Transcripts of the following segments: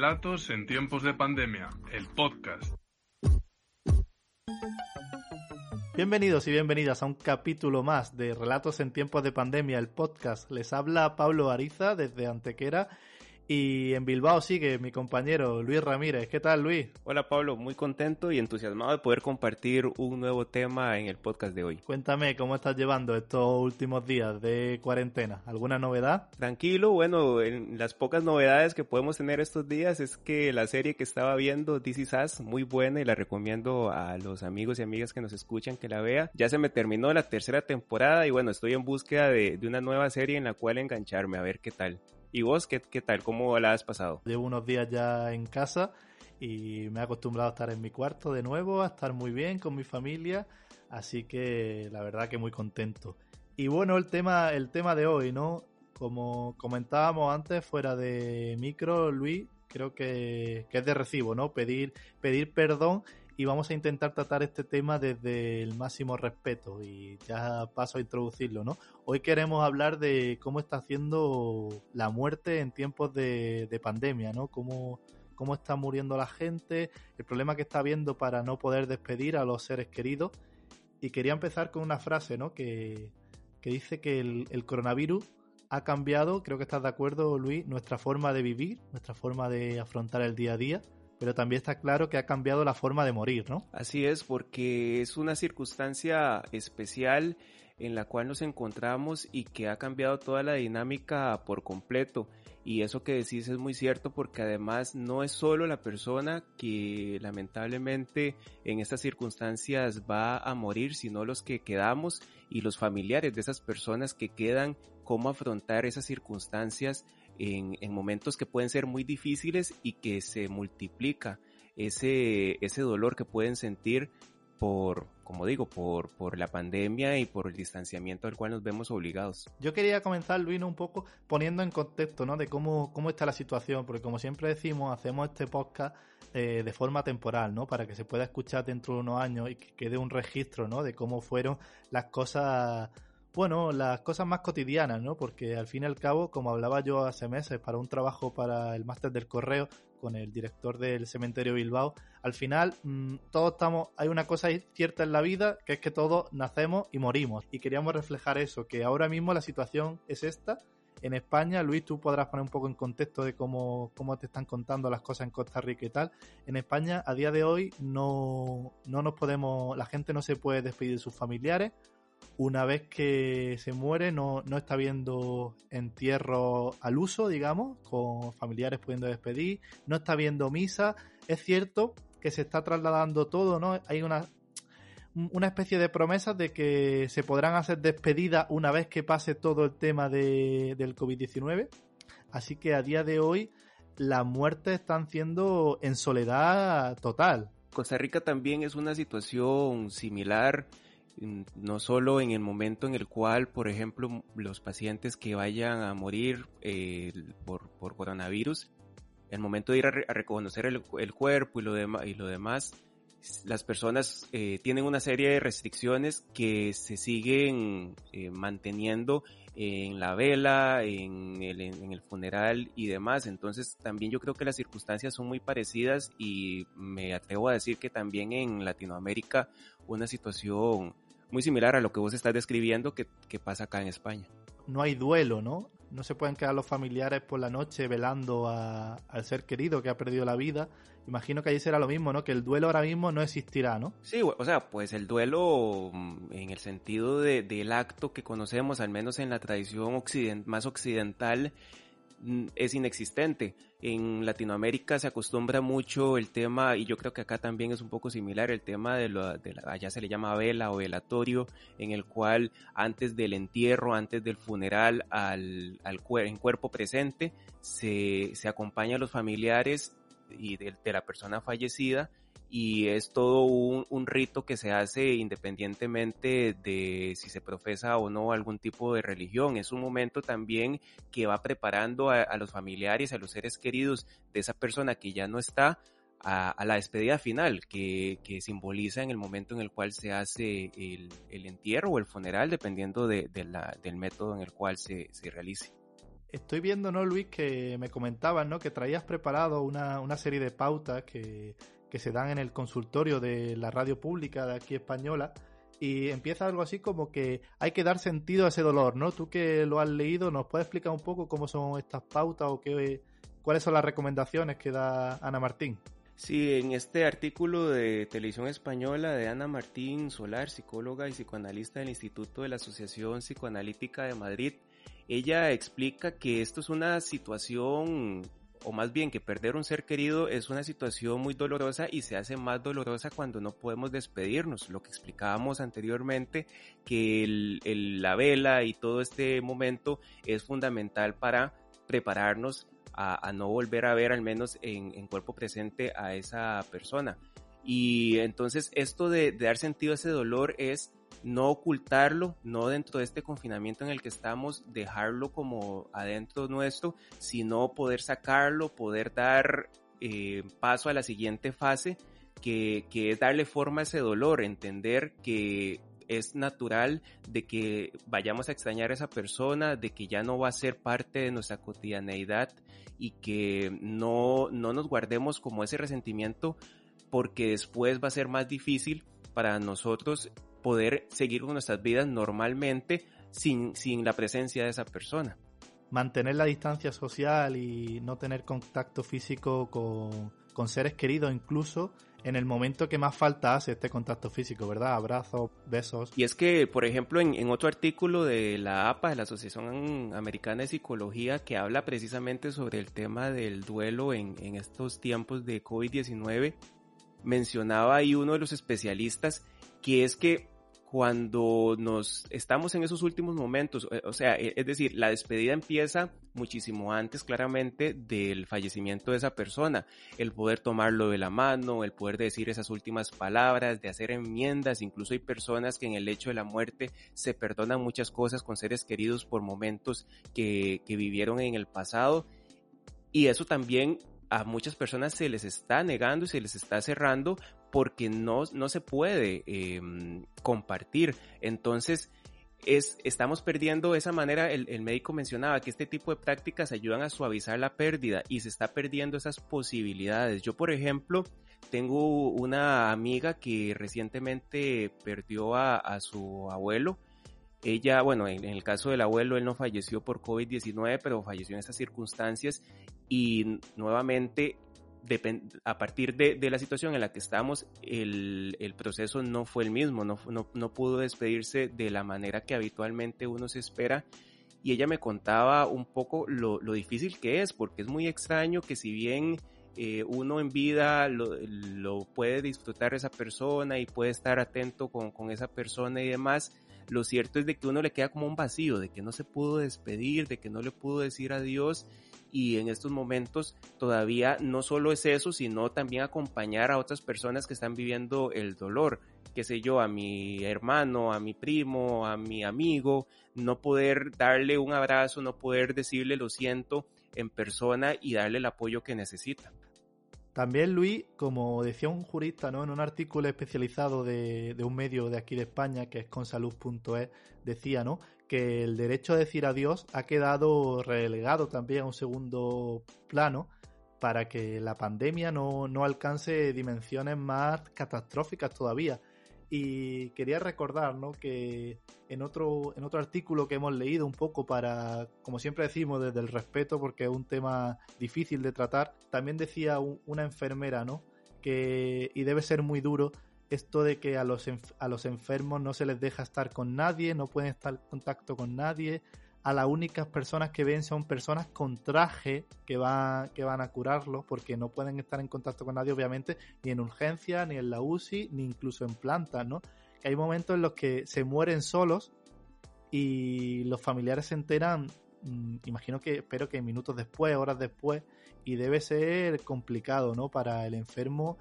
Relatos en tiempos de pandemia, el podcast. Bienvenidos y bienvenidas a un capítulo más de Relatos en tiempos de pandemia, el podcast. Les habla Pablo Ariza desde Antequera y en Bilbao sigue mi compañero Luis Ramírez. ¿Qué tal, Luis? Hola, Pablo. Muy contento y entusiasmado de poder compartir un nuevo tema en el podcast de hoy. Cuéntame cómo estás llevando estos últimos días de cuarentena. ¿Alguna novedad? Tranquilo. Bueno, en las pocas novedades que podemos tener estos días es que la serie que estaba viendo, This Is Us, muy buena y la recomiendo a los amigos y amigas que nos escuchan que la vea. Ya se me terminó la tercera temporada y bueno, estoy en búsqueda de, de una nueva serie en la cual engancharme a ver qué tal. ¿Y vos qué, qué tal? ¿Cómo la has pasado? Llevo unos días ya en casa y me he acostumbrado a estar en mi cuarto de nuevo, a estar muy bien con mi familia, así que la verdad que muy contento. Y bueno, el tema, el tema de hoy, ¿no? Como comentábamos antes, fuera de micro, Luis, creo que, que es de recibo, ¿no? Pedir, pedir perdón y vamos a intentar tratar este tema desde el máximo respeto y ya paso a introducirlo, ¿no? Hoy queremos hablar de cómo está haciendo la muerte en tiempos de, de pandemia, ¿no? Cómo, cómo está muriendo la gente, el problema que está habiendo para no poder despedir a los seres queridos. Y quería empezar con una frase, ¿no? Que, que dice que el, el coronavirus ha cambiado, creo que estás de acuerdo, Luis, nuestra forma de vivir, nuestra forma de afrontar el día a día pero también está claro que ha cambiado la forma de morir, ¿no? Así es, porque es una circunstancia especial en la cual nos encontramos y que ha cambiado toda la dinámica por completo. Y eso que decís es muy cierto porque además no es solo la persona que lamentablemente en estas circunstancias va a morir, sino los que quedamos y los familiares de esas personas que quedan, cómo afrontar esas circunstancias en, en, momentos que pueden ser muy difíciles y que se multiplica ese, ese dolor que pueden sentir por, como digo, por, por la pandemia y por el distanciamiento al cual nos vemos obligados. Yo quería comenzar, Luis, un poco poniendo en contexto, ¿no? De cómo, cómo está la situación, porque como siempre decimos, hacemos este podcast eh, de forma temporal, ¿no? Para que se pueda escuchar dentro de unos años y que quede un registro, ¿no? De cómo fueron las cosas bueno, las cosas más cotidianas, ¿no? Porque al fin y al cabo, como hablaba yo hace meses para un trabajo para el máster del correo con el director del cementerio Bilbao, al final mmm, todos estamos, hay una cosa cierta en la vida, que es que todos nacemos y morimos. Y queríamos reflejar eso, que ahora mismo la situación es esta. En España, Luis, tú podrás poner un poco en contexto de cómo, cómo te están contando las cosas en Costa Rica y tal. En España, a día de hoy, no, no nos podemos, la gente no se puede despedir de sus familiares, una vez que se muere no, no está viendo entierro al uso, digamos, con familiares pudiendo despedir, no está viendo misa. Es cierto que se está trasladando todo, ¿no? Hay una, una especie de promesas de que se podrán hacer despedidas una vez que pase todo el tema de, del COVID-19. Así que a día de hoy las muertes están siendo en soledad total. Costa Rica también es una situación similar no solo en el momento en el cual, por ejemplo, los pacientes que vayan a morir eh, por, por, coronavirus, el momento de ir a, re reconocer el, cuerpo y lo, y lo demás, las personas eh, tienen una serie de restricciones que se siguen eh, manteniendo en la vela, en el, en el funeral y demás. Entonces también yo creo que las circunstancias son muy parecidas y me atrevo a decir que también en Latinoamérica una situación muy similar a lo que vos estás describiendo que, que pasa acá en España. No hay duelo, ¿no? No se pueden quedar los familiares por la noche velando al ser querido que ha perdido la vida. Imagino que allí será lo mismo, ¿no? Que el duelo ahora mismo no existirá, ¿no? Sí, o sea, pues el duelo en el sentido de, del acto que conocemos, al menos en la tradición occident más occidental, es inexistente. En Latinoamérica se acostumbra mucho el tema, y yo creo que acá también es un poco similar, el tema de, lo, de la, allá se le llama vela o velatorio, en el cual antes del entierro, antes del funeral al, al en cuerpo presente, se, se acompaña a los familiares y de la persona fallecida y es todo un, un, rito que se hace independientemente de si se profesa o no algún tipo de religión. Es un momento también que va preparando a, los familiares, a los seres queridos de esa persona que ya no está a, la despedida final, que, que, simboliza en el momento en el cual se hace el, el entierro o el funeral, dependiendo de, de la, del método en el cual se, se realice. estoy viendo, ¿no, Luis, que me comentabas, ¿no? Que traías preparado una, una serie de pautas que, que se dan en el consultorio de la radio pública de aquí española y empieza algo así como que hay que dar sentido a ese dolor, ¿no? Tú que lo has leído, ¿nos puedes explicar un poco cómo son estas pautas o qué, cuáles son las recomendaciones que da Ana Martín? Sí, en este artículo de Televisión Española de Ana Martín Solar, psicóloga y psicoanalista del Instituto de la Asociación Psicoanalítica de Madrid, ella explica que esto es una situación o más bien que perder un ser querido es una situación muy dolorosa y se hace más dolorosa cuando no podemos despedirnos. Lo que explicábamos anteriormente, que la vela y todo este momento es fundamental para prepararnos a, no volver a ver al menos en, cuerpo presente a esa persona. Y entonces esto de, de dar sentido a ese dolor es no ocultarlo, no dentro de este confinamiento en el que estamos, dejarlo como adentro nuestro, sino poder sacarlo, poder dar eh, paso a la siguiente fase, que, que, es darle forma a ese dolor, entender que es natural de que vayamos a extrañar a esa persona, de que ya no va a ser parte de nuestra cotidianeidad y que no, no nos guardemos como ese resentimiento porque después va a ser más difícil para nosotros poder seguir con nuestras vidas normalmente sin, sin la presencia de esa persona. Mantener la distancia social y no tener contacto físico con, con seres queridos, incluso en el momento que más falta hace este contacto físico, ¿verdad? Abrazos, besos. Y es que, por ejemplo, en, en, otro artículo de la APA, de la Asociación Americana de Psicología, que habla precisamente sobre el tema del duelo en, en estos tiempos de COVID-19, mencionaba ahí uno de los especialistas que es que cuando nos estamos en esos últimos momentos, eh, o sea, e, es decir, la despedida empieza muchísimo antes claramente del fallecimiento de esa persona, el poder tomarlo de la mano, el poder decir esas últimas palabras, de hacer enmiendas, incluso hay personas que en el hecho de la muerte se perdonan muchas cosas con seres queridos por momentos que, que vivieron en el pasado. Y eso también a muchas personas se les está negando y se les está cerrando porque no, no se puede em, compartir. Entonces, es, estamos perdiendo esa manera, el, médico mencionaba que este tipo de prácticas ayudan a suavizar la pérdida y se está perdiendo esas posibilidades. Yo, por ejemplo, tengo una amiga que recientemente perdió a, a su abuelo. Ella, bueno, en, en, el caso del abuelo, él no falleció por COVID-19, pero falleció en esas circunstancias y nuevamente a partir de, la situación en la que estamos, el, proceso no fue el mismo, no, pudo despedirse de la manera que habitualmente uno se espera. Y ella me contaba un poco lo, difícil que es, porque es muy extraño que si bien eh, uno en vida lo, puede disfrutar esa persona y puede estar atento con, con esa persona y demás, lo cierto es de que uno le queda como un vacío, de que no se pudo despedir, de que no le pudo decir adiós y en estos momentos todavía no solo es eso, sino también acompañar a otras personas que están viviendo el dolor, qué sé yo, a mi hermano, a mi primo, a mi amigo, no poder darle un abrazo, no poder decirle lo siento en persona y darle el apoyo que necesita. También Luis, como decía un jurista ¿no? en un artículo especializado de, de un medio de aquí de España, que es consalud.es, decía ¿no? que el derecho a decir adiós ha quedado relegado también a un segundo plano para que la pandemia no, no alcance dimensiones más catastróficas todavía. Y quería recordar ¿no? que en otro, en otro artículo que hemos leído un poco para, como siempre decimos, desde el respeto, porque es un tema difícil de tratar, también decía una enfermera, ¿no? Que, y debe ser muy duro, esto de que a los, a los enfermos no se les deja estar con nadie, no pueden estar en contacto con nadie, a las únicas personas que ven son personas con traje que, que van a curarlos porque no pueden estar en contacto con nadie obviamente ni en urgencia, ni en la UCI, ni incluso en plantas, ¿no? Hay momentos en los que se mueren solos y los familiares se enteran, mm, imagino que, espero que minutos después, horas después, y debe ser complicado, ¿no? Para el enfermo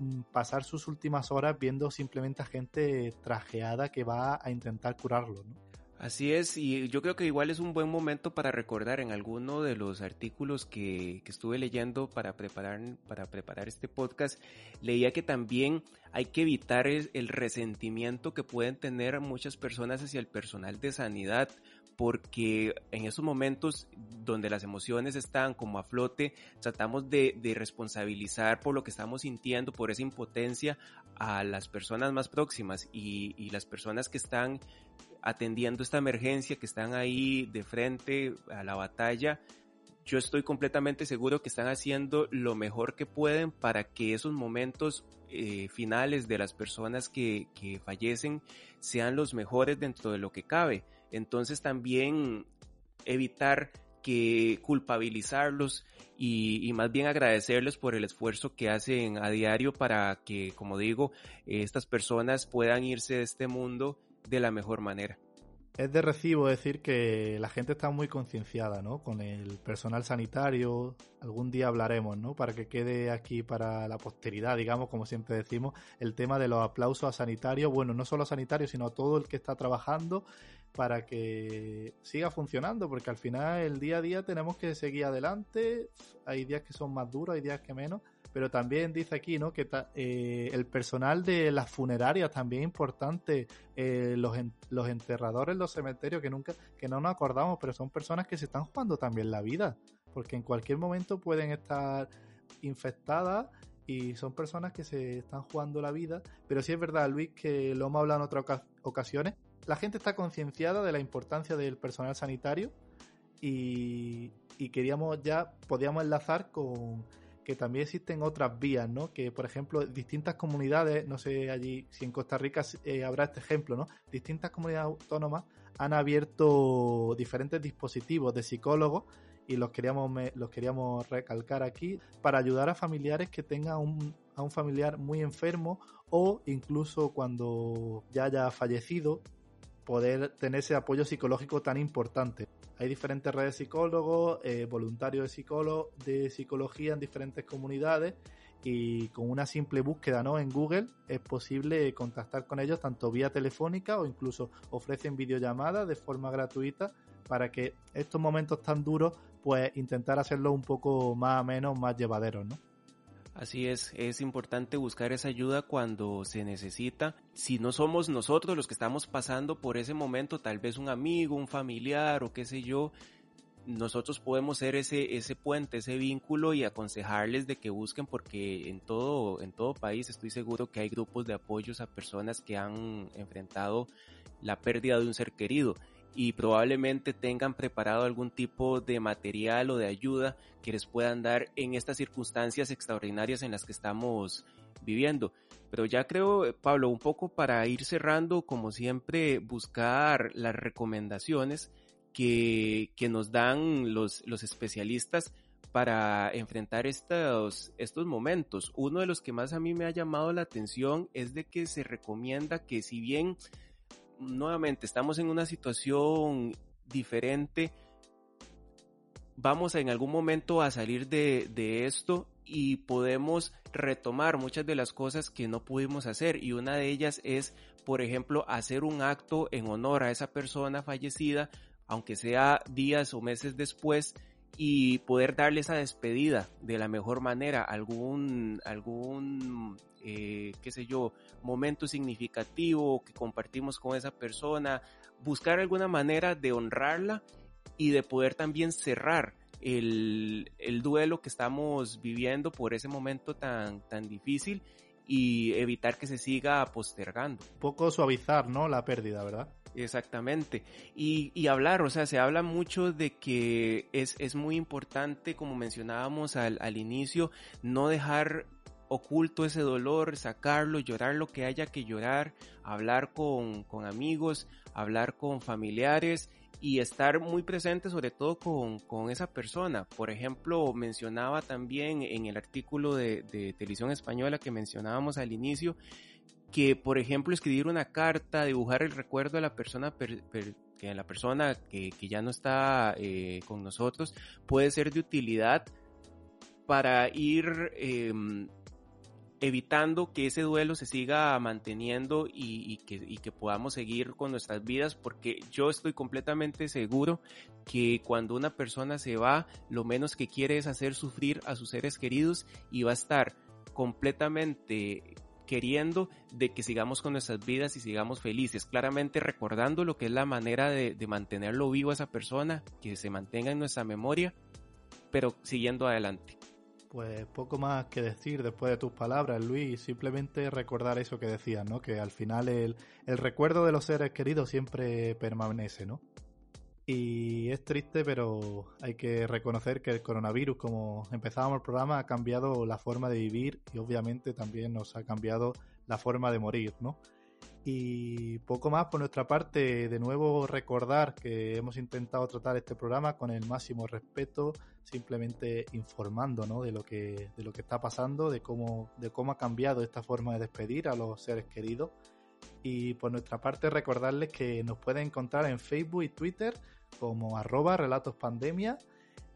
Mm, pasar sus últimas horas viendo simplemente a gente trajeada que va a intentar curarlo, Así es, y yo creo que igual es un buen momento para recordar en alguno de los artículos que, que, estuve leyendo para preparar, para preparar este podcast, leía que también hay que evitar el, resentimiento que pueden tener muchas personas hacia el personal de sanidad, porque en esos momentos donde las emociones están como a flote, tratamos de, responsabilizar por lo que estamos sintiendo, por esa impotencia a las personas más próximas y, las personas que están atendiendo esta emergencia, que están ahí de frente a la batalla, yo estoy completamente seguro que están haciendo lo mejor que pueden para que esos momentos eh, finales de las personas que, fallecen sean los mejores dentro de lo que cabe. Entonces también evitar que culpabilizarlos y, y, más bien agradecerles por el esfuerzo que hacen a diario para que, como digo, estas personas puedan irse de este mundo de la mejor manera es de recibo decir que la gente está muy concienciada, ¿no? Con el personal sanitario, algún día hablaremos, ¿no? Para que quede aquí para la posteridad, digamos, como siempre decimos, el tema de los aplausos a sanitarios, bueno, no solo a sanitarios, sino a todo el que está trabajando para que siga funcionando, porque al final el día a día tenemos que seguir adelante, hay días que son más duros, hay días que menos, pero también dice aquí, ¿no? Que eh, el personal de las funerarias también es importante, eh, los, los enterradores, los cementerios que nunca, que no nos acordamos, pero son personas que se están jugando también la vida, porque en cualquier momento pueden estar infectadas y son personas que se están jugando la vida, pero sí es verdad, Luis, que lo hemos hablado en otras ocasiones, la gente está concienciada de la importancia del personal sanitario y, queríamos ya, podíamos enlazar con que también existen otras vías, ¿no? Que, por ejemplo, distintas comunidades, no sé allí si en Costa Rica eh, habrá este ejemplo, ¿no? Distintas comunidades autónomas han abierto diferentes dispositivos de psicólogos y los queríamos, los queríamos recalcar aquí para ayudar a familiares que tengan un, a un familiar muy enfermo o incluso cuando ya haya fallecido poder tener ese apoyo psicológico tan importante. Hay diferentes redes de psicólogos, eh, voluntarios de, de psicología en diferentes comunidades y con una simple búsqueda ¿no? en Google es posible contactar con ellos tanto vía telefónica o incluso ofrecen videollamadas de forma gratuita para que estos momentos tan duros pues intentar hacerlo un poco más o menos más llevaderos, ¿no? Así es, es importante buscar esa ayuda cuando se necesita. Si no somos nosotros los que estamos pasando por ese momento, tal vez un amigo, un familiar o qué sé yo, nosotros podemos ser ese, ese puente, ese vínculo y aconsejarles de que busquen porque en todo, en todo país estoy seguro que hay grupos de apoyos a personas que han enfrentado la pérdida de un ser querido y probablemente tengan preparado algún tipo de material o de ayuda que les puedan dar en estas circunstancias extraordinarias en las que estamos viviendo. Pero ya creo, Pablo, un poco para ir cerrando, como siempre, buscar las recomendaciones que, que nos dan los, los especialistas para enfrentar estos, estos momentos. Uno de los que más a mí me ha llamado la atención es de que se recomienda que si bien nuevamente estamos en una situación diferente, vamos en algún momento a salir de, de, esto y podemos retomar muchas de las cosas que no pudimos hacer. Y una de ellas es, por ejemplo, hacer un acto en honor a esa persona fallecida, aunque sea días o meses después, y poder darle esa despedida de la mejor manera, algún, algún eh, qué sé yo, momento significativo que compartimos con esa persona, buscar alguna manera de honrarla y de poder también cerrar el, el duelo que estamos viviendo por ese momento tan, tan difícil y evitar que se siga postergando. Un poco suavizar, ¿no? La pérdida, ¿verdad? Exactamente. Y, y, hablar, o sea, se habla mucho de que es, es muy importante, como mencionábamos al, al inicio, no dejar oculto ese dolor, sacarlo, llorar lo que haya que llorar, hablar con, con amigos, hablar con familiares y estar muy presente sobre todo con, con, esa persona. Por ejemplo, mencionaba también en el artículo de, de Televisión Española que mencionábamos al inicio, que por ejemplo escribir una carta, dibujar el recuerdo de la persona, que la persona que, que, ya no está eh, con nosotros, puede ser de utilidad para ir eh, evitando que ese duelo se siga manteniendo y, que, podamos seguir con nuestras vidas, porque yo estoy completamente seguro que cuando una persona se va, lo menos que quiere es hacer sufrir a sus seres queridos y va a estar completamente queriendo de que sigamos con nuestras vidas y sigamos felices, claramente recordando lo que es la manera de, de mantenerlo vivo a esa persona, que se mantenga en nuestra memoria, pero siguiendo adelante. Pues poco más que decir después de tus palabras, Luis. Simplemente recordar eso que decías, ¿no? Que al final el, el recuerdo de los seres queridos siempre permanece, ¿no? Y es triste, pero hay que reconocer que el coronavirus, como empezábamos el programa, ha cambiado la forma de vivir y obviamente también nos ha cambiado la forma de morir, ¿no? Y poco más por nuestra parte, de nuevo recordar que hemos intentado tratar este programa con el máximo respeto, simplemente informando ¿no? de, lo que, de lo que está pasando, de cómo, de cómo ha cambiado esta forma de despedir a los seres queridos. Y por nuestra parte recordarles que nos pueden encontrar en Facebook y Twitter como arroba relatospandemia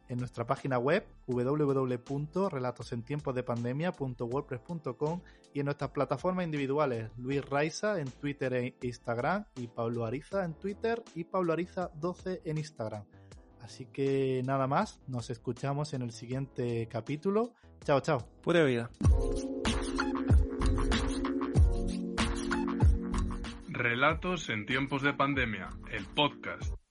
en nuestra página web www.relatosentiemposdepandemia.wordpress.com y en nuestras plataformas individuales Luis Raiza en Twitter e Instagram y Pablo Ariza en Twitter y Pablo Ariza 12 en Instagram. Así que nada más, nos escuchamos en el siguiente capítulo. Chao, chao. Pura vida. Relatos en tiempos de pandemia, el podcast.